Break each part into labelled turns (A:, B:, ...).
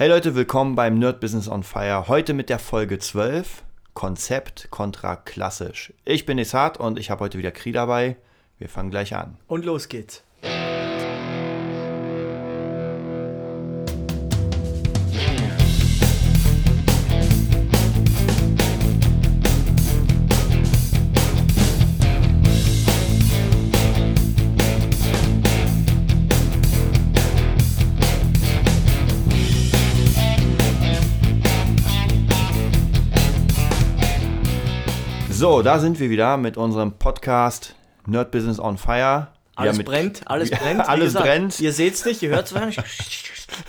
A: Hey Leute, willkommen beim Nerd Business on Fire. Heute mit der Folge 12, Konzept kontra klassisch. Ich bin Isat und ich habe heute wieder Kri dabei. Wir fangen gleich an.
B: Und los geht's.
A: So, da sind wir wieder mit unserem Podcast Nerd Business on Fire.
B: Alles
A: mit,
B: brennt, alles brennt.
A: Alles
B: gesagt,
A: brennt.
B: Ihr seht's nicht, ihr hört's wahrscheinlich.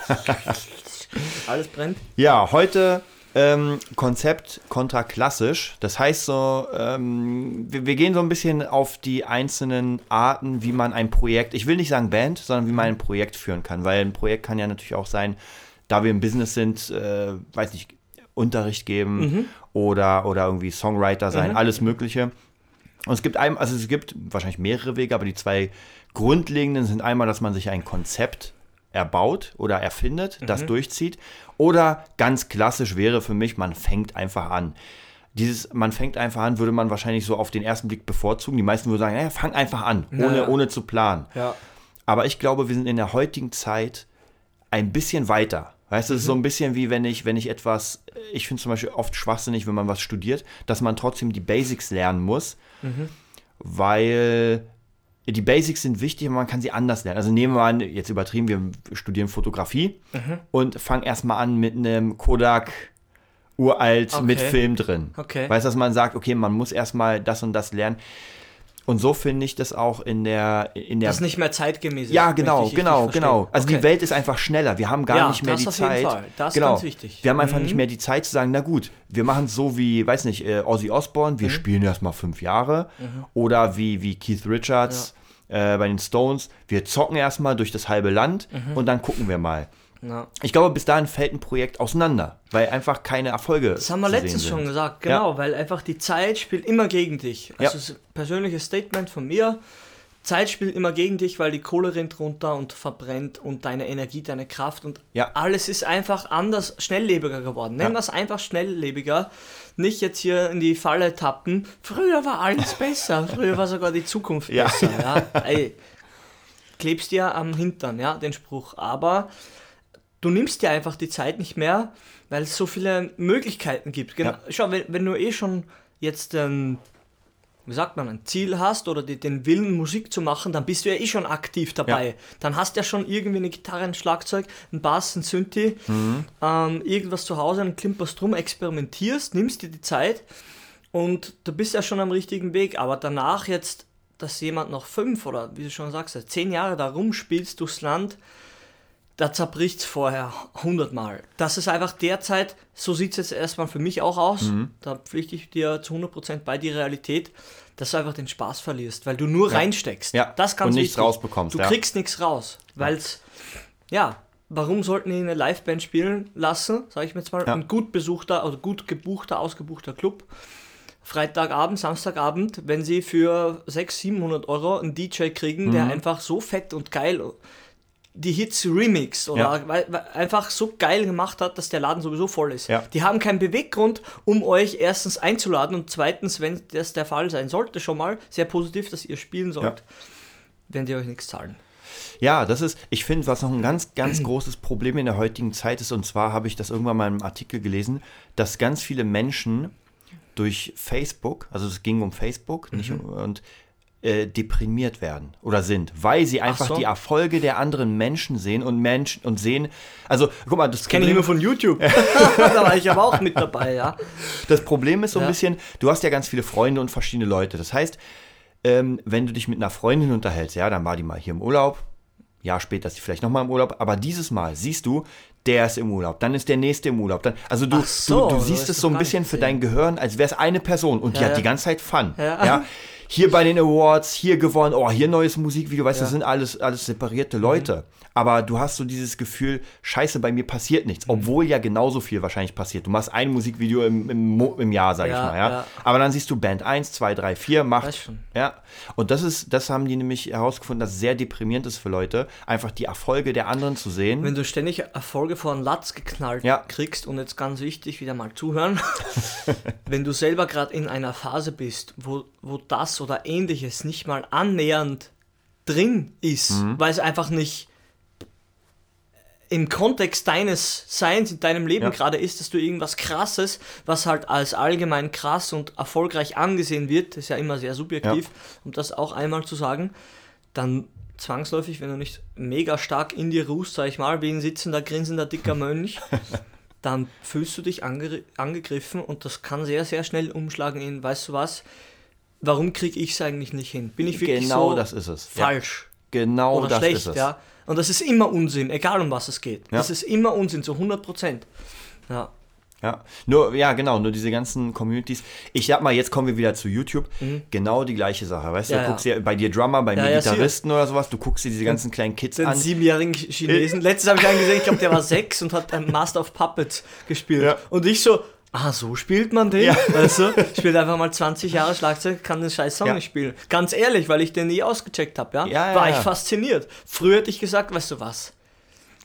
B: alles brennt.
A: Ja, heute ähm, Konzept kontra klassisch. Das heißt so, ähm, wir, wir, gehen so ein bisschen auf die einzelnen Arten, wie man ein Projekt, ich will nicht sagen Band, sondern wie man ein Projekt führen kann. Weil ein Projekt kann ja natürlich auch sein, da wir im Business sind, äh, weiß nicht, Unterricht geben mhm. oder, oder irgendwie Songwriter sein, mhm. alles Mögliche. Und es gibt einem, also es gibt wahrscheinlich mehrere Wege, aber die zwei grundlegenden sind einmal, dass man sich ein Konzept erbaut oder erfindet, mhm. das durchzieht. Oder ganz klassisch wäre für mich, man fängt einfach an. Dieses, man fängt einfach an, würde man wahrscheinlich so auf den ersten Blick bevorzugen. Die meisten würden sagen, ja, fang einfach an, ohne, ja. ohne zu planen.
B: Ja.
A: Aber ich glaube, wir sind in der heutigen Zeit ein bisschen weiter. Weißt du, es ist so mhm. ein bisschen wie wenn ich, wenn ich etwas, ich finde zum Beispiel oft schwachsinnig, wenn man was studiert, dass man trotzdem die Basics lernen muss, mhm. weil die Basics sind wichtig, aber man kann sie anders lernen. Also nehmen wir an, jetzt übertrieben, wir studieren Fotografie mhm. und fangen erstmal an mit einem Kodak uralt okay. mit Film drin.
B: Okay.
A: Weißt du, dass man sagt, okay, man muss erstmal das und das lernen. Und so finde ich das auch in der, in der.
B: Das ist nicht mehr zeitgemäß.
A: Ja, genau, genau, genau. Also
B: okay.
A: die Welt ist einfach schneller. Wir haben gar
B: ja,
A: nicht mehr
B: das
A: die
B: auf
A: Zeit.
B: Jeden Fall. Das
A: genau.
B: ist ganz wichtig.
A: Wir haben einfach mhm. nicht mehr die Zeit zu sagen, na gut, wir machen es so wie, weiß nicht, äh, Ozzy Osbourne, wir mhm. spielen erstmal fünf Jahre. Mhm. Oder wie, wie Keith Richards ja. äh, bei den Stones, wir zocken erstmal durch das halbe Land mhm. und dann gucken wir mal.
B: Ja.
A: Ich glaube, bis dahin fällt ein Projekt auseinander, weil einfach keine Erfolge.
B: Das haben wir letztens schon gesagt, genau, ja. weil einfach die Zeit spielt immer gegen dich. Also ja. das persönliches Statement von mir. Zeit spielt immer gegen dich, weil die Kohle rennt runter und verbrennt und deine Energie, deine Kraft und
A: ja.
B: alles ist einfach anders, schnelllebiger geworden. Nennen wir es einfach schnelllebiger. Nicht jetzt hier in die Falle tappen. Früher war alles besser. Früher war sogar die Zukunft besser. Ja. Ey, klebst dir am Hintern, ja, den Spruch. Aber du nimmst dir einfach die Zeit nicht mehr, weil es so viele Möglichkeiten gibt. Genau, ja. Schau, wenn, wenn, du eh schon jetzt, ähm, wie sagt man, ein Ziel hast oder die, den Willen, Musik zu machen, dann bist du ja eh schon aktiv dabei. Ja. Dann hast du ja schon irgendwie eine Gitarre, ein Schlagzeug, ein Bass, ein Synthi, mhm. ähm, irgendwas zu Hause, ein klimperst drum, experimentierst, nimmst dir die Zeit und du bist ja schon am richtigen Weg. Aber danach jetzt, dass jemand noch fünf oder wie du schon sagst, zehn Jahre da rumspielst durchs Land, da zerbricht es vorher hundertmal. Das ist einfach derzeit, so sieht es jetzt erstmal für mich auch aus, mhm. da pflichte ich dir zu 100% bei die Realität, dass du einfach den Spaß verlierst, weil du nur
A: ja.
B: reinsteckst.
A: Ja.
B: Das kannst
A: Und nichts wichtig. rausbekommst.
B: Du ja. kriegst nichts raus, weil es, ja, warum sollten die eine Liveband spielen lassen, sage ich mir jetzt mal, ein gut besuchter, also gut gebuchter, ausgebuchter Club, Freitagabend, Samstagabend, wenn sie für 600, 700 Euro einen DJ kriegen, mhm. der einfach so fett und geil die Hits Remix oder ja. einfach so geil gemacht hat, dass der Laden sowieso voll ist.
A: Ja.
B: Die haben keinen Beweggrund, um euch erstens einzuladen und zweitens, wenn das der Fall sein sollte, schon mal sehr positiv, dass ihr spielen sollt, ja. werden die euch nichts zahlen.
A: Ja, das ist, ich finde, was noch ein ganz, ganz großes Problem in der heutigen Zeit ist, und zwar habe ich das irgendwann mal in einem Artikel gelesen, dass ganz viele Menschen durch Facebook, also es ging um Facebook, mhm. nicht um, und äh, deprimiert werden oder sind, weil sie einfach so. die Erfolge der anderen Menschen sehen und Menschen und sehen, also guck mal, das,
B: kenne ich nur von YouTube. da war ich aber auch mit dabei, ja.
A: Das Problem ist so ein bisschen, du hast ja ganz viele Freunde und verschiedene Leute. Das heißt, ähm, wenn du dich mit einer Freundin unterhältst, ja, dann war die mal hier im Urlaub, Jahr später ist sie vielleicht nochmal im Urlaub, aber dieses Mal siehst du, der ist im Urlaub, dann ist der nächste im Urlaub. Dann, also du,
B: so,
A: du, du siehst es so ein bisschen für dein Gehirn, als wäre es eine Person und ja, die hat die ganze Zeit Fun.
B: Ja.
A: ja? hier bei den Awards, hier gewonnen, oh, hier neues Musikvideo, weißt du,
B: Ja.
A: das sind alles, alles separierte Leute. Aber du hast so dieses Gefühl, scheiße, bei mir passiert nichts.
B: Mhm.
A: Obwohl ja genauso viel wahrscheinlich passiert. Du machst ein Musikvideo im, im, im Jahr, sag
B: Ja,
A: ich mal, ja?
B: ja.
A: Aber dann siehst du Band 1, 2, 3, 4, macht. Ja. Und das ist, das haben die nämlich herausgefunden, dass es sehr deprimierend ist für Leute, einfach die Erfolge der anderen zu sehen.
B: Wenn du ständig Erfolge vor den Latz geknallt kriegst und jetzt ganz wichtig, wieder mal zuhören, wenn du selber gerade in einer Phase bist, wo, wo das oder ähnliches nicht mal annähernd drin ist,
A: Mhm.
B: weil es einfach nicht im Kontext deines Seins, in deinem Leben
A: Ja.
B: gerade ist, dass du irgendwas krasses, was halt als allgemein krass und erfolgreich angesehen wird, das ist ja immer sehr subjektiv, um das auch einmal zu sagen, dann zwangsläufig, wenn du nicht mega stark in dir ruhst, sag ich mal, wie ein sitzender, grinsender, dicker Mönch, dann fühlst du dich ange angegriffen und das kann sehr, sehr schnell umschlagen in, weißt du was, warum kriege ich es eigentlich nicht hin? Bin ich wirklich
A: genau
B: so
A: das ist es. Ja.
B: falsch
A: Genau
B: oder
A: das
B: schlecht,
A: ist es.
B: ja? Und das ist immer Unsinn, egal um was es geht.
A: Ja.
B: Das ist immer Unsinn, zu 100 Prozent. Ja.
A: Ja, nur, ja, genau, nur diese ganzen Communities. Ich sag mal, jetzt kommen wir wieder zu YouTube. Genau die gleiche Sache, weißt du?
B: Mhm. Ja,
A: du
B: ja.
A: guckst dir bei dir Drummer, bei
B: Ja,
A: mir
B: ja,
A: Gitarristen oder sowas, du guckst dir diese ganzen kleinen Kids
B: Den
A: an.
B: siebenjährigen Chinesen. Letztes habe ich einen gesehen, ich glaube, der war sechs und hat ein Master of Puppets gespielt.
A: Ja.
B: Und ich so, ah, so spielt man den?
A: Ja.
B: Weißt du, spielt einfach mal 20 Jahre Schlagzeug, kann den scheiß Song
A: Ja.
B: nicht spielen. Ganz ehrlich, weil ich den nie ausgecheckt habe, ja?
A: Ja, ja,
B: war ich fasziniert. Früher hätte ich gesagt, weißt du was?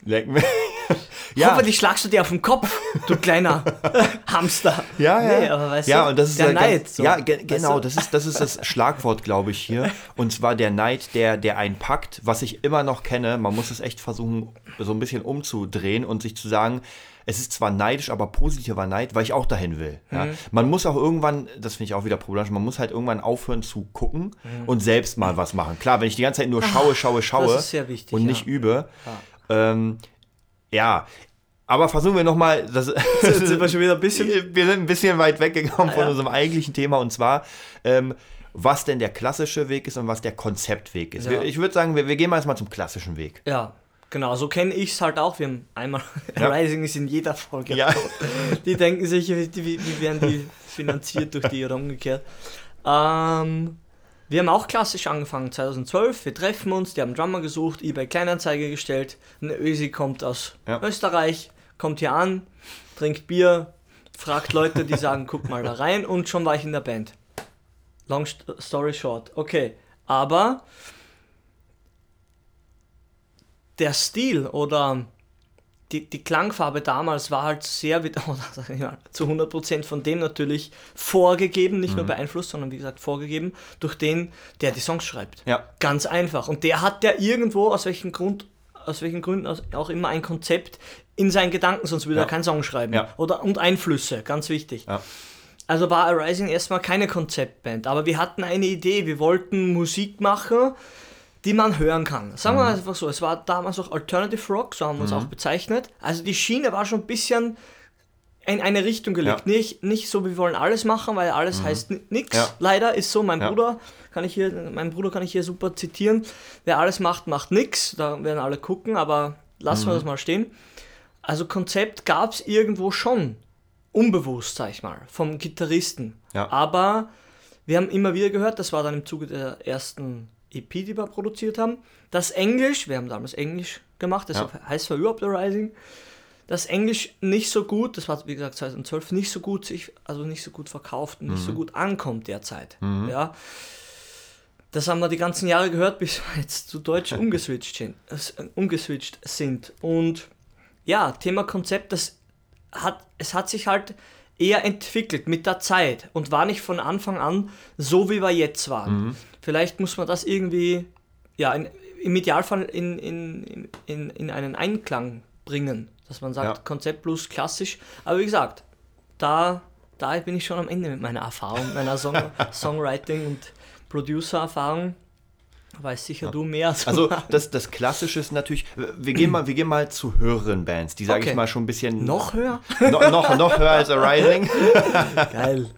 A: Leck mich. ja,
B: Hoffentlich schlagst du dir auf den Kopf, du kleiner Hamster.
A: Ja, ja.
B: Nee, aber weißt
A: ja,
B: du,
A: und das ist
B: der
A: ja
B: Neid.
A: Ganz,
B: so.
A: Ja, ge
B: Weißt
A: genau,
B: du?
A: das ist, das ist das Schlagwort, glaube ich, hier. Und zwar der Neid, der, der einen packt, was ich immer noch kenne. Man muss es echt versuchen, so ein bisschen umzudrehen und sich zu sagen, es ist zwar neidisch, aber positiver Neid, weil ich auch dahin will. Ja.
B: Mhm.
A: Man muss auch irgendwann, das finde ich auch wieder problematisch, man muss halt irgendwann aufhören zu gucken
B: Mhm.
A: und selbst mal was machen. Klar, wenn ich die ganze Zeit nur schaue, schaue, schaue
B: sehr wichtig,
A: und
B: ja.
A: nicht übe, ähm, ja, aber versuchen wir nochmal, das
B: sind wir schon wieder ein bisschen.
A: wir sind ein bisschen weit weggekommen von
B: ja.
A: unserem eigentlichen Thema und zwar, ähm, was denn der klassische Weg ist und was der Konzeptweg ist.
B: Ja.
A: Ich würde sagen, wir, wir gehen mal erstmal zum klassischen Weg.
B: Ja, genau, so kenne ich es halt auch. Wir haben einmal,
A: Ja.
B: Rising ist in jeder Folge.
A: Ja.
B: Die denken sich, wie, wie, werden die finanziert durch die oder umgekehrt. Ähm, wir haben auch klassisch angefangen, 2012. Wir treffen uns, die haben Drummer gesucht, eBay Kleinanzeige gestellt. Ein Ösi kommt aus
A: Ja.
B: Österreich, kommt hier an, trinkt Bier, fragt Leute, die sagen, guck mal da rein und schon war ich in der Band. Long st story short. Okay, aber der Stil oder die, die Klangfarbe damals war halt sehr, mal, zu 100% von dem natürlich vorgegeben, nicht nur beeinflusst, sondern wie gesagt vorgegeben, durch den, der die Songs schreibt.
A: Ja.
B: Ganz einfach. Und der hat ja irgendwo, aus welchen Grund, aus welchen Gründen auch immer ein Konzept in seinen Gedanken, sonst würde
A: Ja.
B: er keinen Song schreiben.
A: Ja.
B: Oder, und Einflüsse, ganz wichtig.
A: Ja.
B: Also war Arising erstmal keine Konzeptband, aber wir hatten eine Idee, wir wollten Musik machen, die man hören kann. Sagen wir einfach so, es war damals auch Alternative Rock, so haben wir uns auch bezeichnet. Also die Schiene war schon ein bisschen in eine Richtung gelegt.
A: Ja.
B: Nicht, nicht so, wir wollen alles machen, weil alles heißt nichts.
A: Ja.
B: Leider ist so, mein
A: Ja.
B: Bruder kann ich hier, mein Bruder kann ich hier super zitieren. Wer alles macht, macht nichts. Da werden alle gucken, aber lassen wir das mal stehen. Also Konzept gab es irgendwo schon. Unbewusst, sag ich mal, vom Gitarristen. Aber wir haben immer wieder gehört, das war dann im Zuge der ersten EP, die wir produziert haben, das Englisch, wir haben damals Englisch gemacht, das
A: Ja.
B: heißt zwar überhaupt Rising, das Englisch nicht so gut, das war wie gesagt 2012 nicht so gut sich, also nicht so gut verkauft und nicht so gut ankommt derzeit. Ja. Das haben wir die ganzen Jahre gehört, bis wir jetzt zu Deutsch umgeswitcht sind, äh, umgeswitcht sind. Und ja, Thema Konzept, das hat, es hat sich halt eher entwickelt mit der Zeit und war nicht von Anfang an so, wie wir jetzt waren. Vielleicht muss man das irgendwie, ja, in, im Idealfall in, in, in, in einen Einklang bringen, dass man sagt,
A: Ja.
B: Konzept plus klassisch. Aber wie gesagt, da, da bin ich schon am Ende mit meiner Erfahrung, meiner Song, Songwriting und Producer-Erfahrung. Weiß sicher du mehr. zu
A: Also das, das Klassische ist natürlich, wir gehen mal, wir gehen mal zu höheren Bands, die sage
B: Okay.
A: ich mal schon ein bisschen
B: noch höher?
A: no, noch, noch höher als Arising.
B: Geil.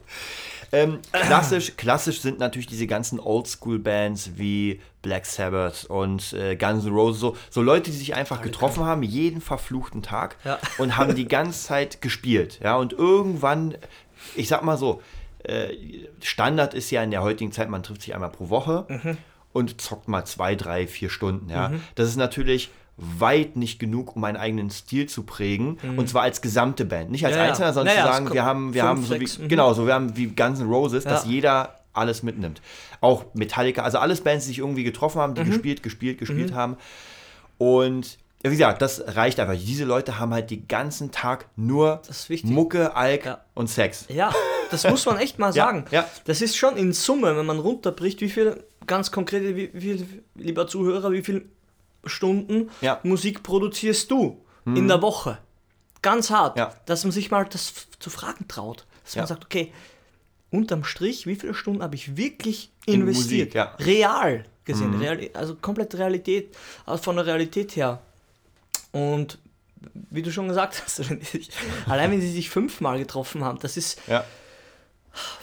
A: Ähm, klassisch, klassisch sind natürlich diese ganzen Oldschool-Bands wie Black Sabbath und äh, Guns N' Roses, so, so Leute, die sich einfach getroffen haben, jeden verfluchten Tag
B: Ja.
A: und haben die ganze Zeit gespielt. Ja, und irgendwann, ich sag mal so, äh, Standard ist ja in der heutigen Zeit, man trifft sich einmal pro Woche
B: Mhm.
A: und zockt mal zwei, drei, vier Stunden. Ja? Das ist natürlich weit nicht genug, um einen eigenen Stil zu prägen und zwar als gesamte Band, nicht als
B: Mhm. Ja, ja.
A: Einzelner, sondern
B: Naja,
A: zu sagen, wir haben, wir haben so wie,
B: mhm.
A: genau, so wir haben wie Guns N' Roses, dass
B: Ja.
A: jeder alles mitnimmt. Auch Metallica, also alles Bands, die sich irgendwie getroffen haben, die
B: Mhm.
A: gespielt, gespielt, gespielt haben. Und ja, wie gesagt, das reicht einfach. Diese Leute haben halt den ganzen Tag nur. Mucke, Alk
B: Ja.
A: und Sex.
B: Ja, das muss man echt mal
A: Ja,
B: sagen.
A: ja.
B: Das ist schon in Summe, wenn man runterbricht, wie viel, ganz konkret, wie, viel, lieber Zuhörer, wie viele Stunden
A: Ja.
B: Musik produzierst du in der Woche? Ganz hart.
A: Ja.
B: Dass man sich mal das zu fragen traut. Dass
A: Ja.
B: man sagt, okay, unterm Strich, wie viele Stunden habe ich wirklich
A: In
B: investiert?
A: Musik, ja. Mhm.
B: Real gesehen, Real, also komplett Realität, also von der Realität her. Und wie du schon gesagt hast, allein wenn sie sich fünfmal getroffen haben, das ist
A: Ja.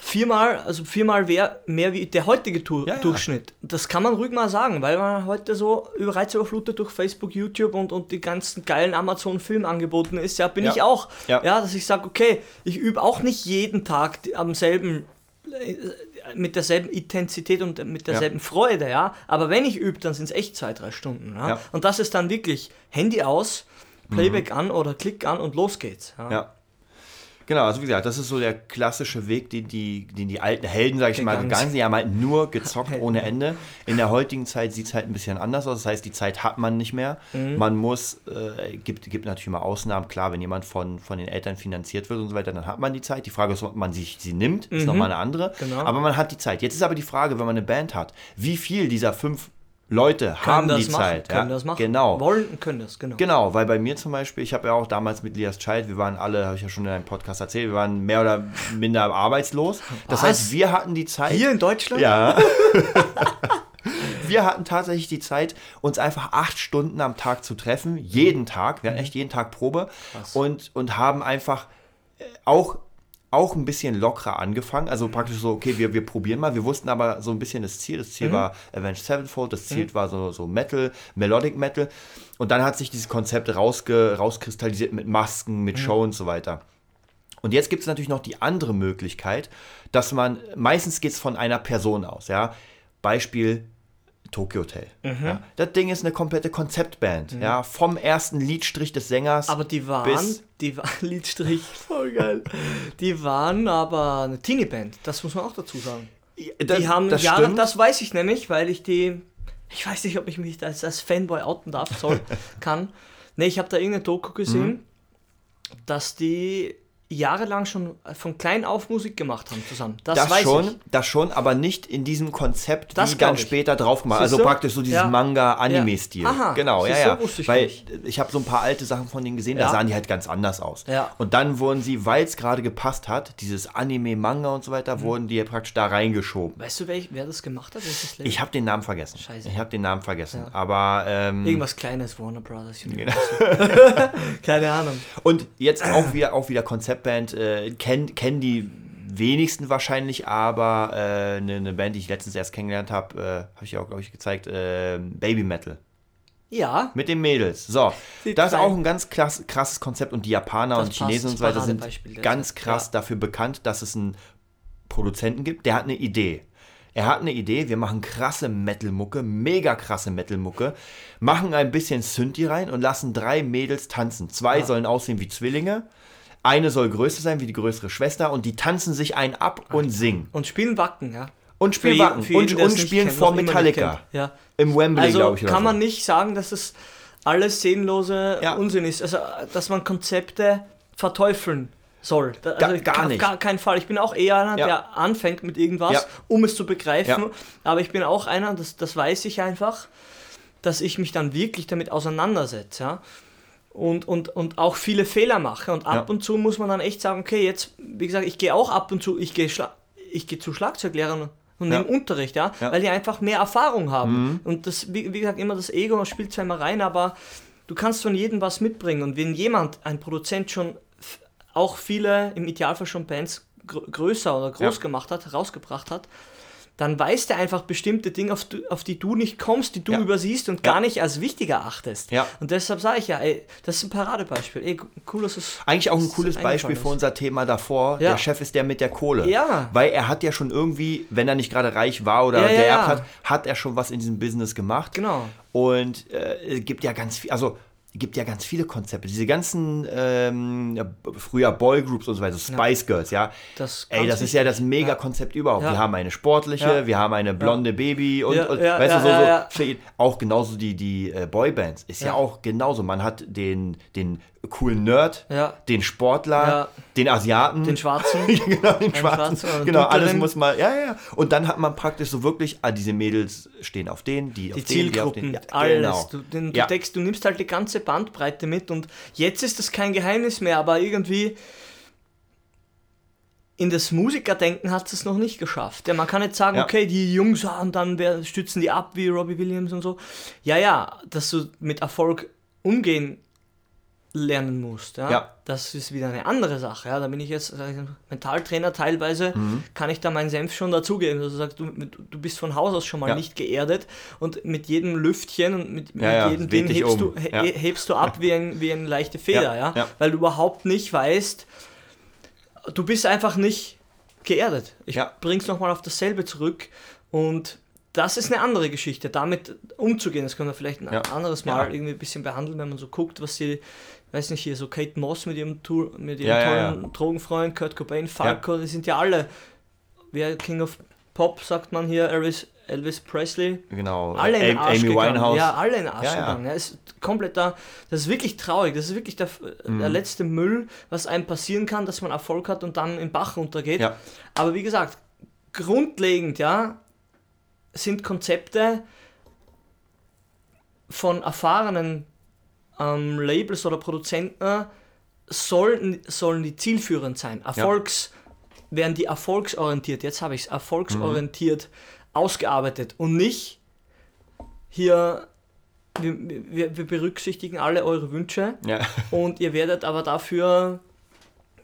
B: Viermal, also viermal mehr wie der heutige Tu-
A: Ja, ja.
B: Durchschnitt. Das kann man ruhig mal sagen, weil man heute so über reizüberflutet durch Facebook, YouTube und, und die ganzen geilen Amazon-Filmangeboten ist. Ja, bin
A: Ja.
B: ich auch.
A: Ja.
B: Ja. dass ich sage, okay, ich übe auch nicht jeden Tag am selben äh, mit derselben Intensität und mit derselben Freude, ja. Aber wenn ich übe, dann sind es echt zwei, drei Stunden. Ja?
A: Ja.
B: Und das ist dann wirklich Handy aus, Playback an oder Klick an und los geht's. Ja.
A: Genau, also wie gesagt, das ist so der klassische Weg, den die, den die alten Helden, sag ich mal,
B: Gegangen
A: gegangen sind. Die haben halt nur gezockt
B: Helden.
A: ohne Ende. In der heutigen Zeit sieht es halt ein bisschen anders aus. Das heißt, die Zeit hat man nicht mehr.
B: Mhm.
A: Man muss, äh, gibt, gibt natürlich immer Ausnahmen. Klar, wenn jemand von, von den Eltern finanziert wird und so weiter, dann hat man die Zeit. Die Frage ist, ob man sich sie nimmt, ist nochmal eine andere.
B: Genau.
A: Aber man hat die Zeit. Jetzt ist aber die Frage, wenn man eine Band hat, wie viel dieser fünf Leute
B: Können
A: haben
B: das
A: die
B: machen,
A: Zeit?
B: können
A: ja?
B: das machen.
A: Genau.
B: Wollen und können das, genau.
A: Genau, weil bei mir zum Beispiel, ich habe ja auch damals mit Lias Child, wir waren alle, habe ich ja schon in einem Podcast erzählt, wir waren mehr oder minder arbeitslos. Das
B: Was?
A: heißt, wir hatten die Zeit.
B: Hier in Deutschland?
A: Ja. wir hatten tatsächlich die Zeit, uns einfach acht Stunden am Tag zu treffen, jeden Tag. Wir hatten echt jeden Tag Probe und, und haben einfach äh, auch auch ein bisschen lockerer angefangen, also praktisch so, okay, wir, wir probieren mal. Wir wussten aber so ein bisschen das Ziel. Das Ziel war Avenged Sevenfold, das Ziel war so, so Metal, Melodic Metal. Und dann hat sich dieses Konzept rausge, rauskristallisiert mit Masken, mit Show und so weiter. Und jetzt gibt es natürlich noch die andere Möglichkeit, dass man, meistens geht es von einer Person aus, ja. Beispiel Tokyo Hotel.
B: Mhm.
A: Ja. Das Ding ist eine komplette Konzeptband, ja. Vom ersten Liedstrich des Sängers.
B: Aber die waren,
A: Bis-
B: die waren, Liedstrich, voll geil. Die waren aber eine Teenie-Band, das muss man auch dazu sagen.
A: das,
B: Die haben
A: das
B: Jahre,
A: stimmt.
B: das weiß ich nämlich, weil ich die, ich weiß nicht, ob ich mich als, als Fanboy outen darf, soll, kann. Ne, ich habe da irgendeine Doku gesehen,
A: Mhm.
B: dass die jahrelang schon von klein auf Musik gemacht haben zusammen. Das,
A: Das
B: weiß
A: schon,
B: ich.
A: das schon, aber nicht in diesem Konzept,
B: Das
A: wie dann
B: ich.
A: später drauf gemacht. Also praktisch so dieses
B: Ja.
A: Manga-Anime-Stil.
B: Ja. Aha.
A: Genau, ja,
B: Siehst
A: ja.
B: wusste ich
A: Weil
B: nicht.
A: ich habe so ein paar alte Sachen von denen gesehen, da
B: Ja.
A: sahen die halt ganz anders aus.
B: Ja.
A: Und dann wurden sie, weil es gerade gepasst hat, dieses Anime, Manga und so
B: Mhm.
A: weiter, wurden die praktisch da reingeschoben.
B: Weißt du, welch, wer das gemacht hat? Label?
A: Ich habe den Namen vergessen.
B: Scheiße.
A: Ich habe den Namen vergessen. Aber ähm,
B: Irgendwas Kleines, Warner Brothers.
A: Genau.
B: Keine Ahnung.
A: Und jetzt auch wieder, auch wieder Konzeptband, äh, kennen kenn die wenigsten wahrscheinlich, aber äh, eine, eine Band, die ich letztens erst kennengelernt habe, äh, habe ich ja auch, glaube ich, gezeigt, äh, Baby Metal.
B: Ja,
A: Mit den Mädels. So, das ist auch ein ganz krass, krasses Konzept und die Japaner
B: Das
A: und Chinesen und so weiter sind ganz
B: ja.
A: krass dafür bekannt, dass es einen Produzenten gibt, der hat eine Idee. Er hat eine Idee, wir machen krasse Metal-Mucke, mega krasse Metal-Mucke, machen ein bisschen Synthi rein und lassen drei Mädels tanzen. Zwei sollen aussehen wie Zwillinge, eine soll größer sein wie die größere Schwester und die tanzen sich einen ab und singen.
B: und spielen Wacken, ja.
A: Und
B: Für
A: spielen Wacken
B: für jeden,
A: und, und spielen
B: kennt,
A: vor Metallica.
B: Ja.
A: Im Wembley,
B: Also
A: glaube ich. oder
B: kann
A: so.
B: man nicht sagen, dass es alles seelenlose
A: Ja.
B: Unsinn ist. Also, dass man Konzepte verteufeln soll.
A: Gar-
B: also,
A: gar
B: auf
A: nicht.
B: Gar keinen Fall. Ich bin auch eher einer,
A: Ja.
B: der anfängt mit irgendwas,
A: Ja.
B: um es zu begreifen. Aber ich bin auch einer, das, das weiß ich einfach, dass ich mich dann wirklich damit auseinandersetze. Und, und, und auch viele Fehler mache. Und ab
A: Ja.
B: und zu muss man dann echt sagen, okay, jetzt, wie gesagt, ich gehe auch ab und zu, ich gehe ich gehe zu Schlagzeuglehrern und
A: Ja.
B: nehme Unterricht, ja?
A: Ja.
B: weil die einfach mehr Erfahrung haben.
A: Mhm.
B: Und das, wie, wie gesagt, immer das Ego spielt zwar immer rein, aber du kannst von jedem was mitbringen. Und wenn jemand, ein Produzent schon auch viele, im Idealfall schon Bands gr größer oder groß
A: Ja.
B: gemacht hat, rausgebracht hat, dann weiß der einfach bestimmte Dinge, auf, du- auf die du nicht kommst, die du
A: Ja.
B: übersiehst und
A: Ja.
B: gar nicht als wichtig erachtest.
A: Ja.
B: Und deshalb sage ich ja, ey, das ist ein Paradebeispiel. Ey, cool, dass es
A: Eigentlich auch ein cooles Beispiel für unser Thema davor. Der Chef ist der mit der Kohle.
B: Ja.
A: Weil er hat ja schon irgendwie, wenn er nicht gerade reich war oder geerbt hat, hat er schon was in diesem Business gemacht.
B: Genau.
A: Und äh, es gibt ja ganz viel, also gibt ja ganz viele Konzepte. Diese ganzen ähm, früher Boygroups und so weiter, Spice Girls, ja.
B: Das
A: Ey, das ist ja das. Mega-Konzept überhaupt. Wir haben eine sportliche, wir haben eine blonde Baby und, und weißt du, so, so auch genauso die, die äh, Boybands. Ist ja.
B: Ja.
A: auch genauso. Man hat den, den coolen Nerd,
B: Ja.
A: den Sportler,
B: Ja.
A: den Asiaten.
B: Den Schwarzen.
A: genau, den Schwarzen.
B: Schwarzen
A: Genau, alles muss mal, ja, ja. Und dann hat man praktisch so wirklich, ah, diese Mädels stehen auf den, die, auf
B: die
A: den, die auf den.
B: Zielgruppen,
A: Ja,
B: alles.
A: genau.
B: Du, den, du,
A: Ja.
B: deckst, du nimmst halt die ganze Bandbreite mit und jetzt ist das kein Geheimnis mehr, aber irgendwie in das Musikerdenken hat es noch nicht geschafft. Ja, man kann nicht sagen,
A: Ja.
B: okay, die Jungs und dann wer, stützen die ab wie Robbie Williams und so. Ja, ja, dass du mit Erfolg umgehen lernen musst. Ja?
A: Ja.
B: Das ist wieder eine andere Sache. Ja? Da bin ich jetzt ich, Mentaltrainer teilweise,
A: Mhm.
B: kann ich da meinen Senf schon dazugeben. Also sagst du, du bist von Haus aus schon mal
A: Ja.
B: nicht geerdet und mit jedem Lüftchen und mit, mit
A: ja,
B: jedem
A: es
B: Ding hebst,
A: um.
B: du, he, hebst du ab wie, ein, wie eine leichte Feder, ja, weil du überhaupt nicht weißt, du bist einfach nicht geerdet. Ich
A: Ja.
B: bring's nochmal auf dasselbe zurück und das ist eine andere Geschichte, damit umzugehen. Das können wir vielleicht ein
A: Ja.
B: anderes Mal
A: Ja.
B: irgendwie ein bisschen behandeln, wenn man so guckt, was die, weiß nicht, hier so Kate Moss mit ihrem, Tour, mit ihrem
A: Ja, ja,
B: tollen Drogenfreund, Kurt Cobain, Falco, die sind ja alle, wer King of Pop, sagt man hier, Elvis, Elvis Presley,
A: Genau.
B: alle in Arsch
A: Amy
B: gegangen.
A: Winehouse.
B: Ja, alle in Arsch
A: Ja, ja.
B: gegangen. Ja, ist komplett da. Das ist wirklich traurig. Das ist wirklich der,
A: Mhm.
B: der letzte Müll, was einem passieren kann, dass man Erfolg hat und dann im Bach runtergeht.
A: Ja.
B: Aber wie gesagt, grundlegend, ja, sind Konzepte von erfahrenen ähm, Labels oder Produzenten sollen, sollen die zielführend sein. Erfolgs, werden die erfolgsorientiert, jetzt habe ich es, erfolgsorientiert ausgearbeitet und nicht hier, wir, wir, wir berücksichtigen alle eure Wünsche
A: Ja.
B: und ihr werdet aber dafür,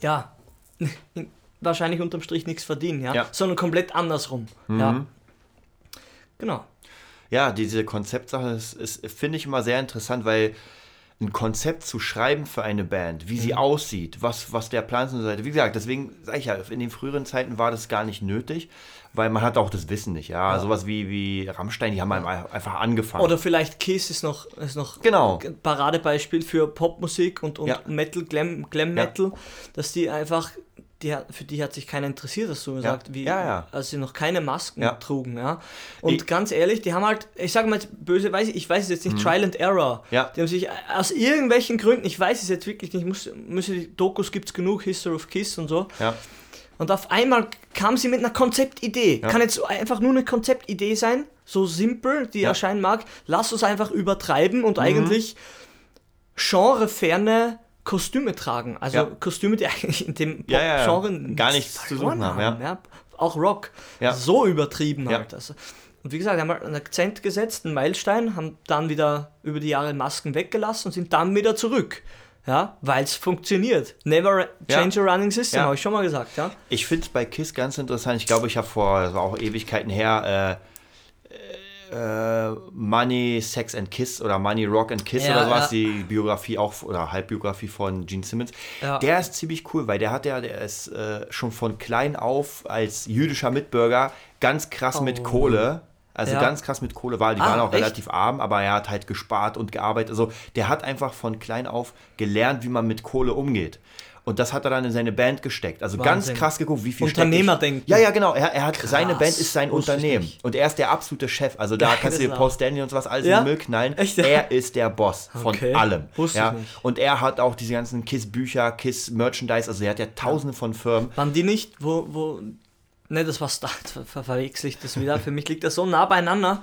B: ja, wahrscheinlich unterm Strich nichts verdienen, ja,
A: Ja.
B: sondern komplett andersrum. Ja. Genau.
A: Ja, diese Konzeptsache ist, ist finde ich immer sehr interessant, weil ein Konzept zu schreiben für eine Band, wie
B: Mhm.
A: sie aussieht, was, was der Plan ist und so weiter. Wie gesagt, deswegen sage ich ja, in den früheren Zeiten war das gar nicht nötig, weil man hat auch das Wissen nicht. Ja, sowas wie, wie Rammstein, die haben einfach angefangen.
B: Oder vielleicht Kiss ist noch, ist noch
A: Genau.
B: ein Paradebeispiel für Popmusik und, und
A: Ja.
B: Metal, Glam, Glam
A: Ja.
B: Metal, dass die einfach, die, für die hat sich keiner interessiert, hast du gesagt, wie,
A: Ja, ja.
B: als sie noch keine Masken
A: Ja.
B: trugen. Ja. Und
A: Ich-
B: ganz ehrlich, die haben halt, ich sage mal jetzt böse, weiß ich, ich weiß es jetzt nicht, Trial and Error.
A: Mhm. Ja.
B: Die haben sich aus irgendwelchen Gründen, ich weiß es jetzt wirklich nicht, muss, müssen die Dokus gibt es genug, History of Kiss und so.
A: ja.
B: Und auf einmal kam sie mit einer Konzeptidee.
A: Ja.
B: Kann jetzt einfach nur eine Konzeptidee sein, so simpel, die
A: Ja. Mhm.
B: erscheinen mag. Lass uns einfach übertreiben und eigentlich genreferne Kostüme tragen. Also
A: Ja.
B: Kostüme, die eigentlich in dem
A: Ja, ja, ja.
B: Pop-Genre
A: Gar nichts zu suchen haben, ja.
B: Auch Rock.
A: Ja.
B: So übertrieben
A: Ja.
B: halt. Also, und wie gesagt, haben halt einen Akzent gesetzt, einen Meilenstein, haben dann wieder über die Jahre Masken weggelassen und sind dann wieder zurück. Ja, weil es funktioniert. Never change a running system,
A: Ja.
B: habe ich schon mal gesagt, ja.
A: Ich finde es bei Kiss ganz interessant. Ich glaube, ich habe vor, das war auch Ewigkeiten her, äh, äh, Money, Sex and Kiss oder Money, Rock and Kiss
B: Ja,
A: oder sowas,
B: ja.
A: die Biografie auch, oder Halbbiografie von Gene Simmons.
B: Ja.
A: Der ist ziemlich cool, weil der hat ja, der ist äh, schon von klein auf als jüdischer Mitbürger ganz krass mit
B: Oh.
A: Kohle. Also
B: Ja.
A: ganz krass mit Kohle war. Die
B: Ah,
A: waren auch
B: echt?
A: relativ arm, aber er hat halt gespart und gearbeitet. Also der hat einfach von klein auf gelernt, wie man mit Kohle umgeht. Und das hat er dann in seine Band gesteckt. Also ganz
B: Wahnsinn.
A: krass geguckt, wie viel steck
B: Unternehmerdenken.
A: Ich, ja, ja, genau. Er, er hat,
B: Krass,
A: seine Band ist sein
B: wusste
A: Unternehmen. Und er ist der absolute Chef. Also da
B: Geil,
A: kannst du dir
B: auch.
A: Paul Stanley und sowas alles
B: Ja?
A: in den Müll knallen.
B: Echt?
A: Er ist der Boss von
B: Okay.
A: allem.
B: Wusste
A: ja? Und er hat auch diese ganzen Kiss-Bücher, Kiss-Merchandise. Also er hat ja tausende von Firmen.
B: Waren die nicht, wo, wo, ne, das war Star, ver, ver, verwechsel ich das wieder, für mich liegt das so nah beieinander.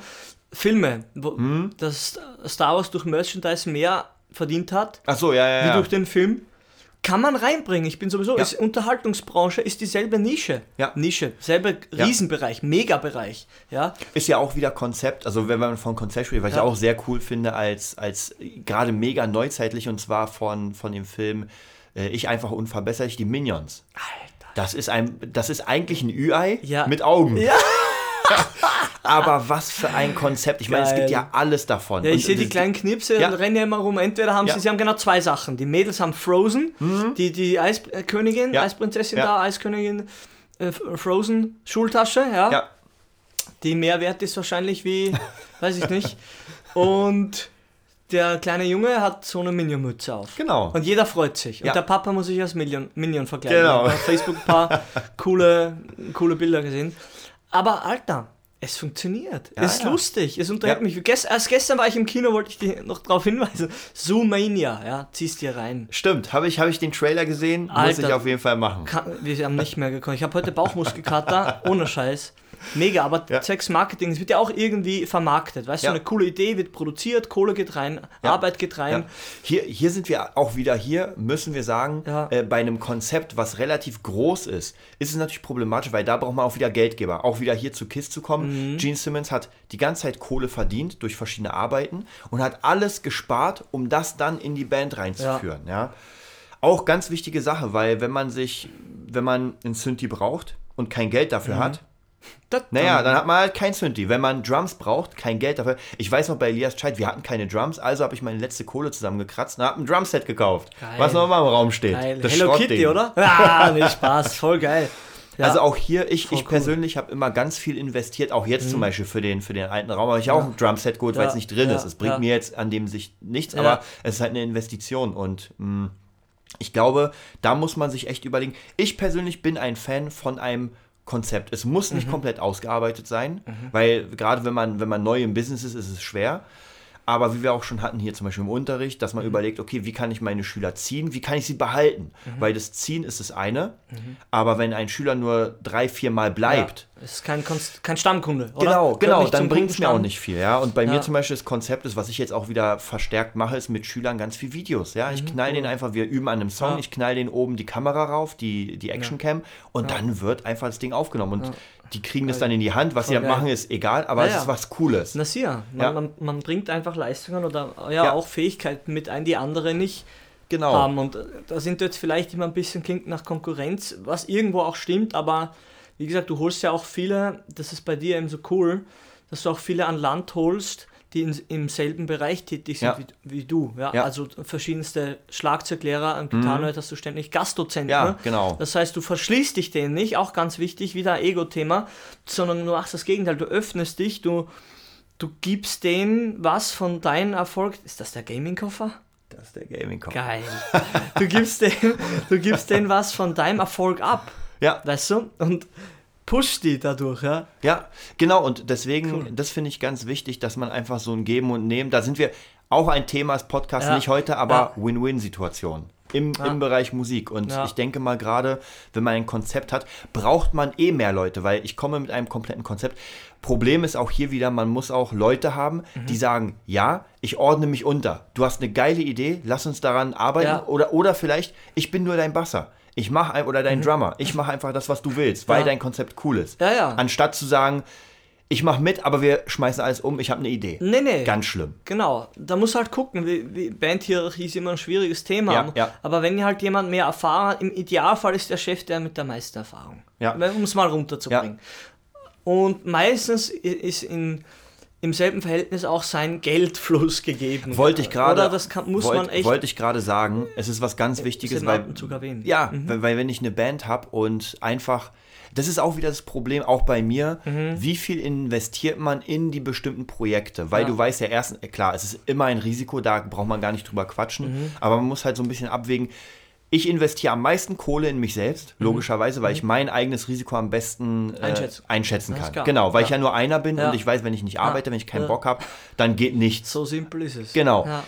B: Filme, wo
A: Hm?
B: das Star Wars durch Merchandise mehr verdient hat,
A: Ach so, ja, ja,
B: wie
A: ja.
B: durch den Film, kann man reinbringen. Ich bin sowieso,
A: Ja.
B: ist, Unterhaltungsbranche ist dieselbe Nische.
A: Ja.
B: Nische, selber
A: Ja.
B: Riesenbereich, Megabereich. Ja,
A: Ist ja auch wieder Konzept, also wenn man von Konzept spricht, was
B: Ja.
A: ich auch sehr cool finde, als, als gerade mega neuzeitlich und zwar von, von dem Film äh, Ich einfach unverbesserlich, die Minions.
B: Alter.
A: Das ist ein, das ist eigentlich ein Ü-Ei
B: Ja.
A: mit Augen.
B: Ja.
A: Aber was für ein Konzept. Ich meine, es gibt ja alles davon.
B: Ja, ich sehe die kleinen Knipse
A: Ja.
B: und rennen ja immer rum. Entweder haben
A: Ja.
B: sie, sie haben genau zwei Sachen. Die Mädels haben Frozen, die, die Eiskönigin,
A: Ja.
B: Eisprinzessin da, Eiskönigin, äh, Frozen Schultasche, ja. Die mehr wert ist wahrscheinlich wie, weiß ich nicht. Und der kleine Junge hat so eine Minion-Mütze auf.
A: genau.
B: Und jeder freut sich. Und
A: Ja.
B: der Papa muss sich als Minion, Minion verkleiden.
A: Genau.
B: Ich habe auf Facebook ein paar coole, coole Bilder gesehen. Aber Alter, es funktioniert.
A: Ja,
B: es ist
A: ja.
B: lustig. Es unterhält
A: Ja.
B: mich. Gest, erst gestern war ich im Kino, wollte ich dir noch darauf hinweisen. Zoomania, ja, ziehst dir rein.
A: Stimmt, habe ich, hab ich den Trailer gesehen? Muss
B: Alter.
A: ich auf jeden Fall machen.
B: Kann, wir haben nicht mehr gekommen. Ich habe heute Bauchmuskelkater, ohne Scheiß. Mega, aber
A: Ja.
B: zwecks Marketing, es wird ja auch irgendwie vermarktet. Weißt
A: Ja.
B: du, eine coole Idee wird produziert, Kohle geht rein, Arbeit geht rein.
A: Ja. Hier, hier sind wir auch wieder hier, müssen wir sagen,
B: Ja.
A: äh, bei einem Konzept, was relativ groß ist, ist es natürlich problematisch, weil da braucht man auch wieder Geldgeber. Auch wieder hier zu KISS zu kommen.
B: Mhm.
A: Gene Simmons hat die ganze Zeit Kohle verdient durch verschiedene Arbeiten und hat alles gespart, um das dann in die Band reinzuführen. Ja. Auch ganz wichtige Sache, weil wenn man sich, wenn man einen Synthi braucht und kein Geld dafür
B: Mhm.
A: hat,
B: Das-
A: naja, dann hat man halt kein Synthi. Wenn man Drums braucht, kein Geld dafür. Ich weiß noch bei Elias Scheid, wir hatten keine Drums, also habe ich meine letzte Kohle zusammengekratzt und habe ein Drumset gekauft.
B: Geil.
A: Was noch mal im Raum steht.
B: Geil.
A: Das
B: Hello. Kitty, oder? Ah, nee, Spaß, voll geil. Ja.
A: Also auch hier, ich,
B: Voll
A: ich
B: cool.
A: persönlich habe immer ganz viel investiert, auch jetzt zum Beispiel für den, für den alten Raum habe ich auch ein Drumset geholt, weil
B: Ja.
A: es nicht drin
B: Ja.
A: ist. Es bringt
B: Ja.
A: mir jetzt an dem sich nichts,
B: Ja.
A: aber es ist halt eine Investition und mh, ich glaube, da muss man sich echt überlegen. Ich persönlich bin ein Fan von einem Konzept. Es muss
B: Mhm.
A: nicht komplett ausgearbeitet sein, weil gerade wenn man, wenn man neu im Business ist, ist es schwer. Aber wie wir auch schon hatten hier zum Beispiel im Unterricht, dass man
B: Mhm.
A: überlegt, okay, wie kann ich meine Schüler ziehen, wie kann ich sie behalten?
B: Mhm.
A: Weil das Ziehen ist das eine, aber wenn ein Schüler nur drei, vier Mal bleibt,
B: Ja, ist kein, Konst kein Stammkunde, oder?
A: Genau,
B: Gehört
A: genau, dann bringt es mir auch nicht viel, ja. Und bei
B: Ja.
A: mir zum Beispiel das Konzept ist, was ich jetzt auch wieder verstärkt mache, ist mit Schülern ganz viel Videos, ja. Ich knall den einfach, wir üben an einem Song,
B: Mhm, Ja.
A: ich knall den oben die Kamera rauf, die, die Actioncam und dann wird einfach das Ding aufgenommen und die kriegen das dann in die Hand, was sie dann machen, ist egal, aber es ist was Cooles.
B: Na sicher, man,
A: Ja.
B: man, man bringt einfach Leistungen oder ja,
A: Ja.
B: auch Fähigkeiten mit ein, die andere nicht
A: Genau.
B: haben. Und äh, da sind jetzt vielleicht immer ein bisschen klingt nach Konkurrenz, was irgendwo auch stimmt, aber wie gesagt, du holst ja auch viele, das ist bei dir eben so cool, dass du auch viele an Land holst, die in, im selben Bereich tätig sind
A: Ja.
B: wie, wie du. Ja?
A: Ja. Mhm.
B: Also verschiedenste Schlagzeuglehrer, am Gitarrenhalt hast du ständig Gastdozenten.
A: Ja,
B: ne?
A: genau.
B: Das heißt, du verschließt dich denen nicht, auch ganz wichtig, wieder Ego-Thema, sondern du machst das Gegenteil, du öffnest dich, du, du gibst denen was von deinem Erfolg. Ist das der Gaming-Koffer?
A: Das ist der gaming -Kopf.
B: Geil. Du gibst denen, du gibst denen was von deinem Erfolg ab,
A: Ja,
B: weißt du? Und pusht die dadurch, ja.
A: Ja, genau, und deswegen, das finde ich ganz wichtig, dass man einfach so ein Geben und Nehmen, da sind wir auch ein Thema des Podcasts,
B: Ja.
A: nicht heute, aber Win-Win-Situation. Im,
B: Ja.
A: Im Bereich Musik. Und
B: Ja.
A: ich denke mal, gerade wenn man ein Konzept hat, braucht man eh mehr Leute, weil ich komme mit einem kompletten Konzept. Problem ist auch hier wieder, man muss auch Leute haben,
B: Mhm.
A: die sagen, ja, ich ordne mich unter. Du hast eine geile Idee, lass uns daran arbeiten.
B: Ja.
A: Oder, oder vielleicht, ich bin nur dein Basser. Ich mache oder dein Drummer. Ich mache einfach das, was du willst, weil
B: Mhm. Ja.
A: dein Konzept cool ist.
B: Ja, ja.
A: Anstatt zu sagen, ich mache mit, aber wir schmeißen alles um, ich habe eine Idee.
B: Nee, nee.
A: Ganz schlimm.
B: Genau, da muss halt gucken, wie, wie Bandhierarchie ist immer ein schwieriges Thema.
A: Ja, ja.
B: Aber wenn halt jemand mehr Erfahrung hat, im Idealfall ist der Chef der mit der meisten Erfahrung.
A: Ja.
B: Um es mal runterzubringen. Und meistens ist in, im selben Verhältnis auch sein Geldfluss gegeben.
A: Wollte ich gerade.
B: Oder das kann, muss
A: wollt,
B: man echt
A: Wollte ich gerade sagen, es ist was ganz Wichtiges, weil. Ja, weil, weil wenn ich eine Band habe und einfach. Das ist auch wieder das Problem, auch bei mir. Wie viel investiert man in die bestimmten Projekte? Weil
B: Mhm. Ja.
A: du weißt ja erstens, äh, klar, es ist immer ein Risiko, da braucht man gar nicht drüber quatschen.
B: Mhm.
A: Aber man muss halt so ein bisschen abwägen. Ich investiere am meisten Kohle in mich selbst, logischerweise, weil ich mein eigenes Risiko am besten äh,
B: Mhm. Einschätzen.
A: einschätzen kann. Genau, weil ich
B: Ja.
A: ja nur einer bin
B: Ja.
A: und ich weiß, wenn ich nicht arbeite, wenn ich keinen
B: Ja.
A: Bock habe, dann geht nichts.
B: So simpel ist es.
A: Genau.
B: Ja.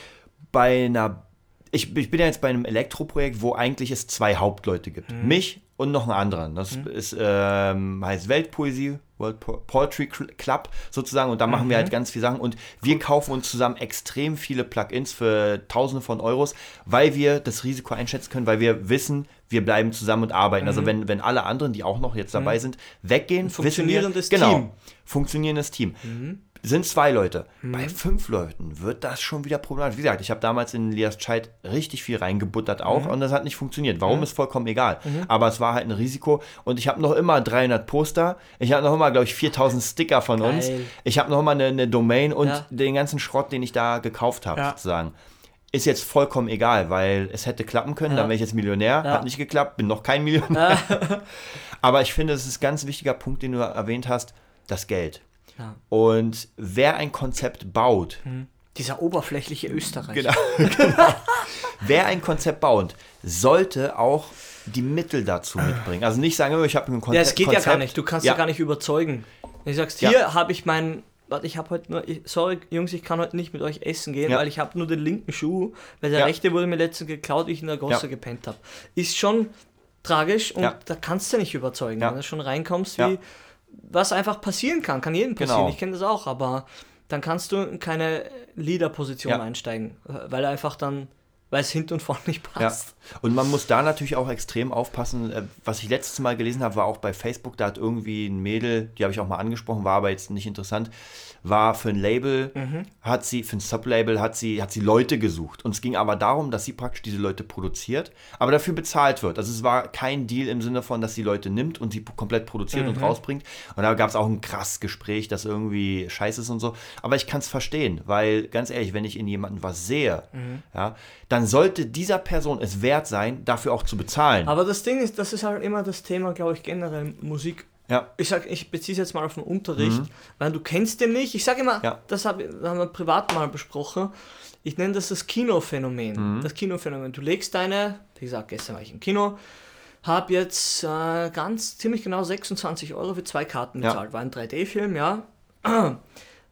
A: Bei einer, ich, ich bin ja jetzt bei einem Elektroprojekt, wo eigentlich es zwei Hauptleute gibt.
B: Mhm.
A: Mich und noch einen anderen. Das ist, ähm, heißt Weltpoesie, World Po- Poetry Cl- Club sozusagen. Und da machen wir
B: Mhm.
A: halt ganz viele Sachen. Und wir kaufen uns zusammen extrem viele Plugins für Tausende von Euros, weil wir das Risiko einschätzen können, weil wir wissen, wir bleiben zusammen und arbeiten. Also wenn, wenn alle anderen, die auch noch jetzt dabei sind, weggehen, wissen wir,
B: Mhm.
A: genau, funktionierendes Team. Sind zwei Leute. Mhm. Bei fünf Leuten wird das schon wieder problematisch. Wie gesagt, ich habe damals in Lias Child richtig viel reingebuttert auch mhm. und das hat nicht funktioniert. Warum mhm. ist vollkommen egal. Mhm. Aber es war halt ein Risiko und ich habe noch immer 300 Poster. Ich habe noch immer, glaube ich, 4000 Sticker von Geil. uns. Ich habe noch immer eine, eine Domain und ja. den ganzen Schrott, den ich da gekauft habe, ja. sozusagen. Ist jetzt vollkommen egal, weil es hätte klappen können, ja. dann wäre ich jetzt Millionär. Hat nicht geklappt, bin noch kein Millionär. Aber ich finde, es ist ein ganz wichtiger Punkt, den du erwähnt hast, das Geld. Ja. Und wer ein Konzept baut,
B: mhm. dieser oberflächliche Österreicher.
A: Genau, genau. wer ein Konzept baut, sollte auch die Mittel dazu mitbringen. Also nicht sagen, oh, ich habe ein
B: Konzept. Ja, es geht Konzept. ja gar nicht. Du kannst ja, ja gar nicht überzeugen. Wenn du sagst, hier ja. habe ich meinen warte, ich habe heute nur, sorry Jungs, ich kann heute nicht mit euch essen gehen, ja. weil ich habe nur den linken Schuh, weil der ja. rechte wurde mir letztens geklaut, ich in der Gosse ja. gepennt habe. Ist schon tragisch und da kannst du nicht überzeugen, wenn du schon reinkommst, wie was einfach passieren kann, kann jedem passieren, genau. ich kenne das auch, aber dann kannst du in keine Leader-Position ja. einsteigen, weil einfach dann, weil es hinten und vorne nicht passt.
A: Ja. Und man muss da natürlich auch extrem aufpassen. Äh, was ich letztes Mal gelesen habe, war auch bei Facebook, da hat irgendwie ein Mädel, die habe ich auch mal angesprochen, war aber jetzt nicht interessant, war für ein Label, mhm. hat sie, für ein Sublabel hat sie, hat sie Leute gesucht. Und es ging aber darum, dass sie praktisch diese Leute produziert, aber dafür bezahlt wird. Also es war kein Deal im Sinne von, dass sie Leute nimmt und sie komplett produziert mhm. und rausbringt. Und da gab es auch ein krass Gespräch, das irgendwie scheiße ist und so. Aber ich kann es verstehen, weil ganz ehrlich, wenn ich in jemanden was sehe, mhm. ja, dann sollte dieser Person es wert sein, dafür auch zu bezahlen.
B: Aber das Ding ist, das ist halt immer das Thema, glaube ich, generell Musik ja. Ich sag, ich beziehe es jetzt mal auf den Unterricht, mhm. weil du kennst den nicht. Ich sage immer, ja. das hab, haben wir privat mal besprochen. Ich nenne das das Kinophänomen. Mhm. Das Kinophänomen. Du legst deine, wie gesagt, gestern war ich im Kino, habe jetzt äh, ganz ziemlich genau 26 Euro für zwei Karten bezahlt. Ja. War ein 3D-Film, ja.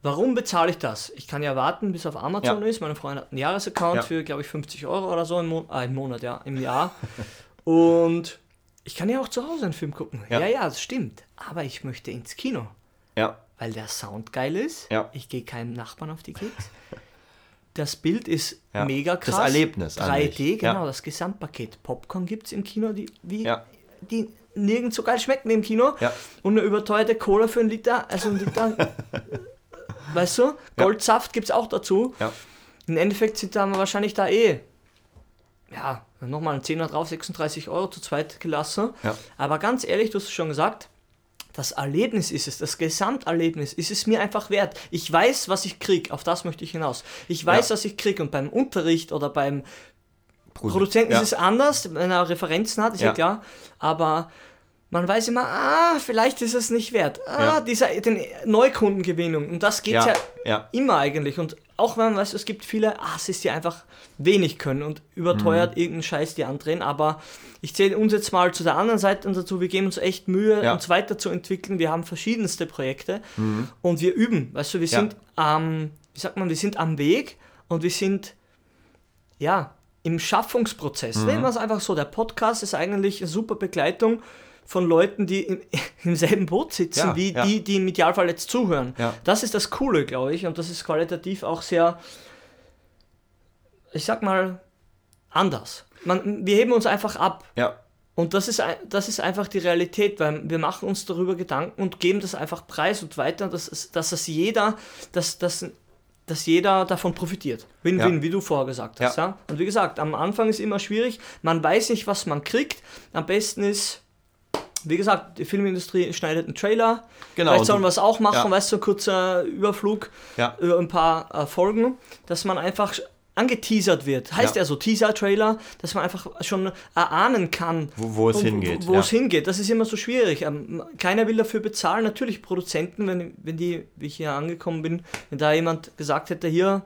B: Warum bezahle ich das? Ich kann ja warten, bis auf Amazon ja. ist. Meine Freundin hat einen Jahresaccount ja. für, glaube ich, 50 Euro oder so im, Mo äh, im Monat, ja, im Jahr. Und ich kann ja auch zu Hause einen Film gucken. Ja, ja, ja das stimmt. Aber ich möchte ins Kino.
A: Ja.
B: Weil der Sound geil ist.
A: Ja.
B: Ich gehe keinem Nachbarn auf die Keks. Das Bild ist ja. mega krass.
A: Das Erlebnis.
B: 3D, genau, ja. das Gesamtpaket. Popcorn gibt es im Kino, die, wie, ja. die nirgends so geil schmecken im Kino. Und eine überteuerte Cola für einen Liter. Also ein Liter. weißt du? Goldsaft gibt es auch dazu.
A: Ja.
B: Im Endeffekt sind da wahrscheinlich da eh ja, nochmal ein Zehner drauf, 36 Euro zu zweit gelassen.
A: Ja.
B: Aber ganz ehrlich, du hast es schon gesagt, das Erlebnis ist es, das Gesamterlebnis ist es mir einfach wert. Ich weiß, was ich kriege, auf das möchte ich hinaus. Ich weiß, ja. was ich kriege und beim Unterricht oder beim Produ Produzenten ja. ist es anders, wenn er Referenzen hat, ist ja, ja klar. Aber man weiß immer, ah, vielleicht ist es nicht wert. Ah, ja. dieser den Neukundengewinnung. Und das geht ja, ja, immer eigentlich. Und auch wenn man weiß, es gibt viele Assis, die einfach wenig können und überteuert mhm. irgendeinen Scheiß die andrehen. Aber ich zähle uns jetzt mal zu der anderen Seite dazu. Wir geben uns echt Mühe, ja. uns weiterzuentwickeln. Wir haben verschiedenste Projekte mhm. und wir üben. Weißt du, wir sind am, wie sagt man, wir sind am Weg und wir sind, ja, im Schaffungsprozess. Mhm. Nehmen wir es einfach so. Der Podcast ist eigentlich eine super Begleitung von Leuten, die im, im selben Boot sitzen, ja, wie ja. die, die im Idealfall jetzt zuhören.
A: Ja.
B: Das ist das Coole, glaube ich, und das ist qualitativ auch sehr, ich sag mal, anders. Man, wir heben uns einfach ab. Und das ist, das ist einfach die Realität, weil wir machen uns darüber Gedanken und geben das einfach preis und weiter, dass, dass das jeder, dass, dass, dass jeder davon profitiert. Win-win, ja. wie du vorher gesagt hast. Ja. ja. Und wie gesagt, am Anfang ist immer schwierig, man weiß nicht, was man kriegt. Am besten ist, wie gesagt, die Filmindustrie schneidet einen Trailer. Genau. Vielleicht sollen wir es auch machen, ja. weißt du, so kurzer Überflug
A: ja.
B: über ein paar äh, Folgen, dass man einfach angeteasert wird. Heißt ja, ja so Teaser-Trailer, dass man einfach schon erahnen kann,
A: wo, wo es hingeht.
B: Wo ja. es hingeht. Das ist immer so schwierig. Ähm, keiner will dafür bezahlen. Natürlich Produzenten, wenn, wenn die, wie ich hier angekommen bin, wenn da jemand gesagt hätte, hier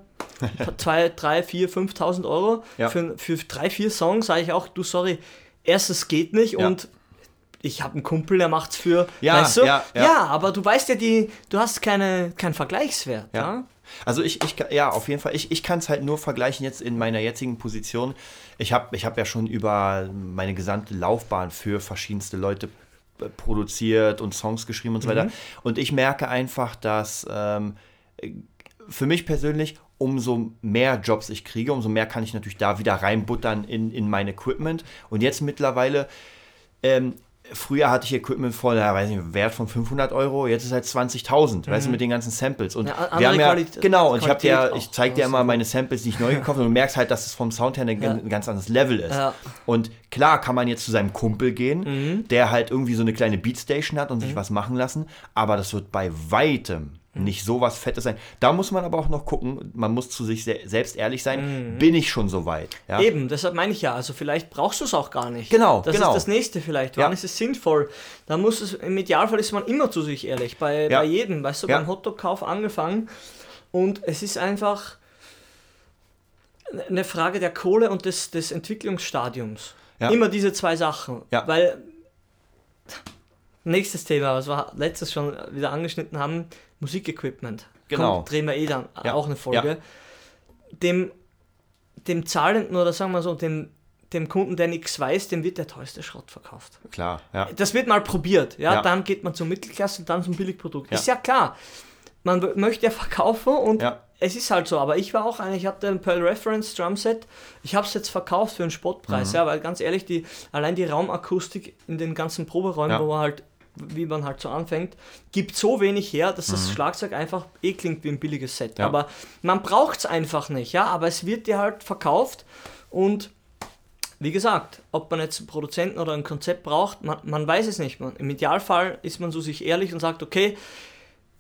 B: 2, 3, 4, 5.000 Euro ja. für, für drei, vier Songs, sage ich auch, du sorry, erstens geht nicht und ich habe einen Kumpel, der macht's für,
A: ja,
B: weißt du?
A: Ja,
B: ja. ja, aber du weißt ja, die, du hast keine, keinen Vergleichswert. Ja. ja?
A: Also ich, ich, ja, auf jeden Fall. Ich, ich kann es halt nur vergleichen jetzt in meiner jetzigen Position. Ich habe ich hab ja schon über meine gesamte Laufbahn für verschiedenste Leute äh, produziert und Songs geschrieben und so weiter. Mhm. Und ich merke einfach, dass ähm, für mich persönlich, umso mehr Jobs ich kriege, umso mehr kann ich natürlich da wieder reinbuttern in, in mein Equipment. Und jetzt mittlerweile ähm, früher hatte ich Equipment vor, ja, weiß nicht, Wert von 500 Euro, jetzt ist halt 20.000, weißt du, mit den ganzen Samples. Und
B: Mhm. Ja,
A: wir haben ja,
B: andere Quali-
A: genau, und ich habe dir,
B: Qualität
A: ich
B: auch.
A: zeig dir
B: Ja,
A: immer meine Samples, die ich neu gekauft habe, und du merkst halt, dass es vom Sound her ein,
B: Ja.
A: ganz anderes Level ist.
B: Ja.
A: Und klar kann man jetzt zu seinem Kumpel gehen,
B: Mhm.
A: der halt irgendwie so eine kleine Beatstation hat und sich was machen lassen, aber das wird bei weitem
B: Mhm.
A: Nicht so was Fettes sein. Da muss man aber auch noch gucken, man muss zu sich se selbst ehrlich sein, bin ich schon so weit? Ja?
B: Mhm. Eben, deshalb meine ich ja, also vielleicht brauchst du es auch gar nicht.
A: Genau,
B: Das
A: genau.
B: ist das nächste vielleicht.
A: Ja.
B: Wann ist es sinnvoll? Da muss es, im Idealfall ist man immer zu sich ehrlich, bei,
A: Ja.
B: bei jedem, weißt du,
A: Ja.
B: beim Hotdog-Kauf angefangen. Und es ist einfach eine Frage der Kohle und des, des Entwicklungsstadiums.
A: Ja.
B: Immer diese zwei Sachen.
A: Ja.
B: Weil, nächstes Thema, was wir letztes schon wieder angeschnitten haben, Musikequipment.
A: Genau.
B: Kommt, drehen wir eh dann
A: Ja.
B: auch eine Folge. Dem, dem Zahlenden oder sagen wir so, dem, dem Kunden, der nichts weiß, dem wird der teuerste Schrott verkauft.
A: Klar, ja.
B: Das wird mal probiert, ja,
A: Ja.
B: dann geht man zur Mittelklasse und dann zum Billigprodukt.
A: Ja.
B: Ist ja klar. Man möchte ja verkaufen und
A: Ja.
B: es ist halt so, aber ich war auch einer, ich hatte ein Pearl Reference Drumset, ich habe es jetzt verkauft für einen Spottpreis,
A: Mhm.
B: ja, weil ganz ehrlich, die, allein die Raumakustik in den ganzen Proberäumen,
A: Ja.
B: wo man halt, wie man halt so anfängt, gibt so wenig her, dass das Schlagzeug einfach eh klingt wie ein billiges Set.
A: Mhm. Ja.
B: Aber man braucht es einfach nicht, ja, aber es wird dir halt verkauft und wie gesagt, ob man jetzt einen Produzenten oder ein Konzept braucht, man, man weiß es nicht. Man, Im Idealfall ist man so sich ehrlich und sagt, okay,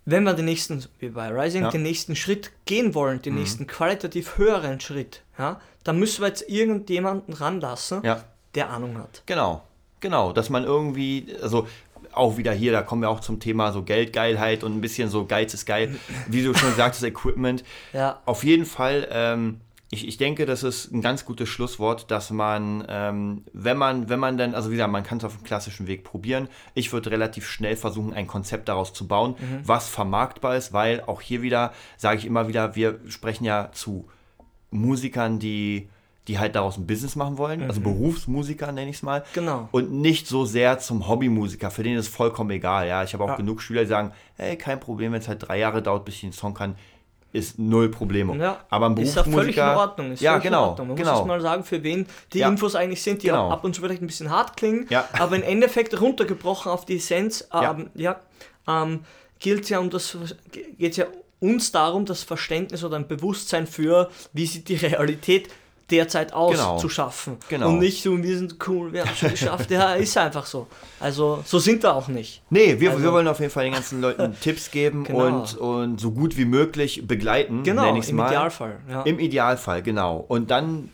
B: wenn wir den nächsten, wie bei Rising,
A: Ja.
B: den nächsten Schritt gehen wollen, den nächsten qualitativ höheren Schritt, ja, dann müssen wir jetzt irgendjemanden ranlassen,
A: Ja.
B: der Ahnung hat.
A: Genau, genau, dass man irgendwie, also auch wieder hier, da kommen wir auch zum Thema so Geldgeilheit und ein bisschen so Geiz ist geil, wie du schon sagtest, Equipment.
B: Ja,
A: Auf jeden Fall, ähm, ich, ich denke, das ist ein ganz gutes Schlusswort, dass man, ähm, wenn man, wenn man dann, also wieder, man kann es auf dem klassischen Weg probieren. Ich würde relativ schnell versuchen, ein Konzept daraus zu bauen, was vermarktbar ist, weil auch hier wieder, sage ich immer wieder, wir sprechen ja zu Musikern, die, die halt daraus ein Business machen wollen, also Berufsmusiker nenne ich es mal.
B: Genau.
A: Und nicht so sehr zum Hobbymusiker, für den ist es vollkommen egal. Ja, ich habe auch
B: Ja.
A: genug Schüler, die sagen, hey, kein Problem, wenn es halt drei Jahre dauert, bis ich einen Song kann, ist null Probleme.
B: ja.
A: Aber ein
B: ist auch völlig in
A: Berufsmusiker,
B: Ordnung. Ist
A: ja, genau,
B: in Ordnung. Man muss
A: genau.
B: es mal sagen, für wen die
A: Ja.
B: Infos eigentlich sind, die
A: Genau.
B: ab und zu vielleicht ein bisschen hart klingen,
A: Ja.
B: aber im Endeffekt runtergebrochen auf die Essenz,
A: Ja.
B: ähm, ja, ähm, gilt ja um das, geht ja uns darum, das Verständnis oder ein Bewusstsein für, wie sieht die Realität derzeit aus,
A: Genau.
B: zu schaffen.
A: Genau.
B: Und nicht so, wir sind cool, wir haben es schon geschafft. Ja, ist einfach so. Also, so sind wir auch nicht.
A: Nee, wir,
B: Also-
A: wir wollen auf jeden Fall den ganzen Leuten Tipps geben
B: Genau.
A: und, und so gut wie möglich begleiten,
B: Genau, im
A: mal.
B: Idealfall. Ja.
A: Im Idealfall, genau. Und dann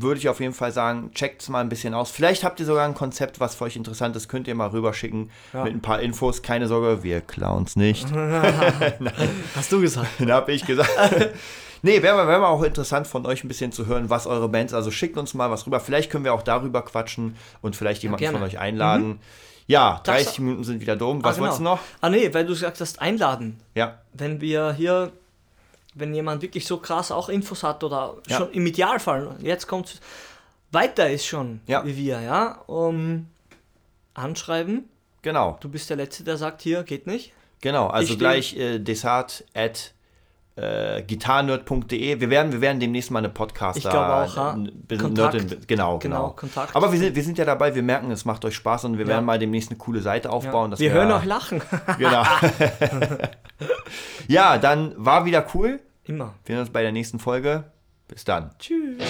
A: würde ich auf jeden Fall sagen, checkt es mal ein bisschen aus. Vielleicht habt ihr sogar ein Konzept, was für euch interessant ist, könnt ihr mal rüberschicken
B: Ja.
A: mit ein paar Infos. Keine Sorge, wir klauen es nicht.
B: Hast du gesagt.
A: Dann habe ich gesagt. Nee, wäre wär mal auch interessant von euch ein bisschen zu hören, was eure Bands, also schickt uns mal was rüber. Vielleicht können wir auch darüber quatschen und vielleicht jemanden
B: gerne.
A: von euch einladen. Ja,
B: Das-
A: 30 Minuten sind wieder dumm.
B: Ah,
A: Was wolltest du noch?
B: Ah, nee, weil du gesagt hast, einladen.
A: Ja,
B: wenn wir hier, wenn jemand wirklich so krass auch Infos hat oder
A: Ja.
B: schon im Idealfall, jetzt kommt weiter ist schon
A: Ja.
B: wie wir, ja, um, anschreiben.
A: genau.
B: Du bist der Letzte, der sagt, hier geht nicht.
A: Genau, also
B: Ich
A: gleich äh, desart at äh, gitarnerd.de. Wir werden, wir werden demnächst mal eine Podcast
B: Ich glaube auch, ja. Kontakt.
A: Genau, genau.
B: Genau, Kontakt.
A: Aber wir sind, wir sind ja dabei, wir merken, es macht euch Spaß und wir
B: Ja.
A: werden mal demnächst eine coole Seite
B: Ja.
A: aufbauen. dass
B: wir hören auch lachen.
A: Genau. ja, dann war wieder cool.
B: Immer.
A: Wir sehen uns bei der nächsten Folge. Bis dann.
B: Tschüss.